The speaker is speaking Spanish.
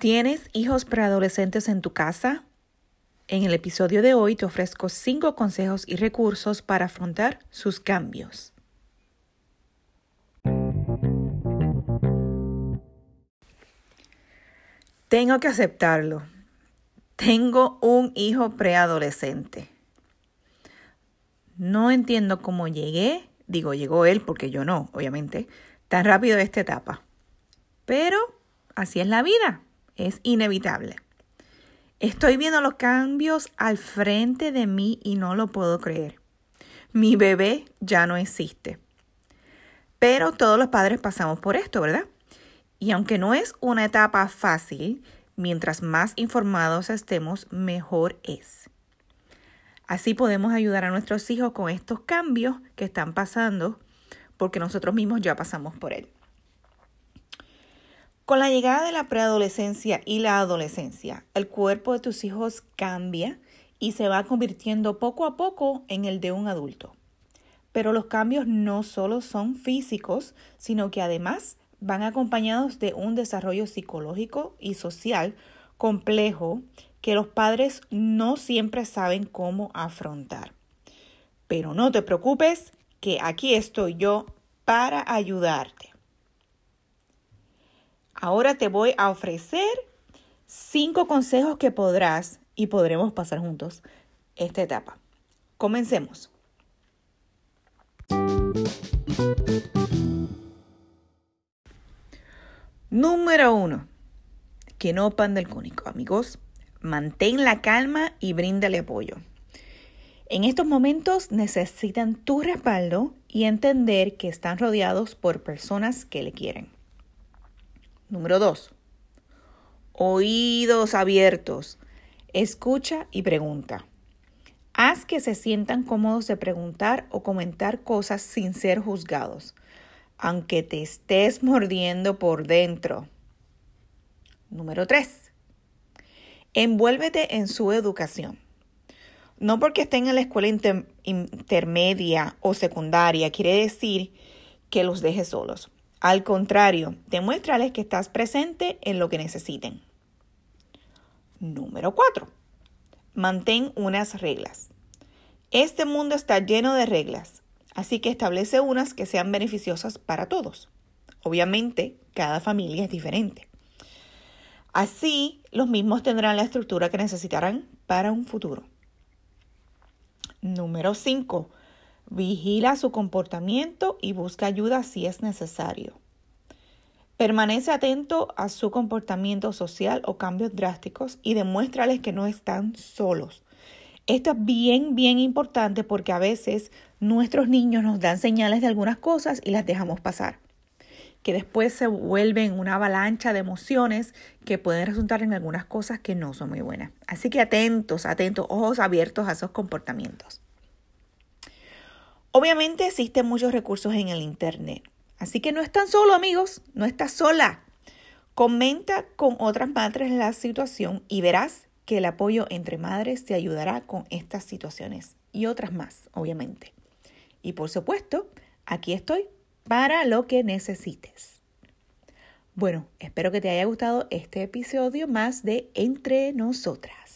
¿Tienes hijos preadolescentes en tu casa? En el episodio de hoy te ofrezco cinco consejos y recursos para afrontar sus cambios. Tengo que aceptarlo. Tengo un hijo preadolescente. No entiendo cómo llegué, digo, llegó él porque yo no, obviamente, tan rápido a esta etapa. Pero así es la vida es inevitable. Estoy viendo los cambios al frente de mí y no lo puedo creer. Mi bebé ya no existe. Pero todos los padres pasamos por esto, ¿verdad? Y aunque no es una etapa fácil, mientras más informados estemos, mejor es. Así podemos ayudar a nuestros hijos con estos cambios que están pasando porque nosotros mismos ya pasamos por él. Con la llegada de la preadolescencia y la adolescencia, el cuerpo de tus hijos cambia y se va convirtiendo poco a poco en el de un adulto. Pero los cambios no solo son físicos, sino que además van acompañados de un desarrollo psicológico y social complejo que los padres no siempre saben cómo afrontar. Pero no te preocupes, que aquí estoy yo para ayudarte. Ahora te voy a ofrecer cinco consejos que podrás y podremos pasar juntos esta etapa. Comencemos. Número uno. Que no pan del cónico, amigos. Mantén la calma y bríndale apoyo. En estos momentos necesitan tu respaldo y entender que están rodeados por personas que le quieren. Número dos, oídos abiertos. Escucha y pregunta. Haz que se sientan cómodos de preguntar o comentar cosas sin ser juzgados, aunque te estés mordiendo por dentro. Número 3. Envuélvete en su educación. No porque estén en la escuela intermedia o secundaria quiere decir que los dejes solos. Al contrario, demuéstrales que estás presente en lo que necesiten. Número 4. Mantén unas reglas. Este mundo está lleno de reglas, así que establece unas que sean beneficiosas para todos. Obviamente, cada familia es diferente. Así, los mismos tendrán la estructura que necesitarán para un futuro. Número 5. Vigila su comportamiento y busca ayuda si es necesario. Permanece atento a su comportamiento social o cambios drásticos y demuéstrales que no están solos. Esto es bien, bien importante porque a veces nuestros niños nos dan señales de algunas cosas y las dejamos pasar, que después se vuelven una avalancha de emociones que pueden resultar en algunas cosas que no son muy buenas. Así que atentos, atentos, ojos abiertos a esos comportamientos. Obviamente existen muchos recursos en el Internet. Así que no están solo, amigos, no estás sola. Comenta con otras madres la situación y verás que el apoyo entre madres te ayudará con estas situaciones y otras más, obviamente. Y por supuesto, aquí estoy para lo que necesites. Bueno, espero que te haya gustado este episodio más de Entre Nosotras.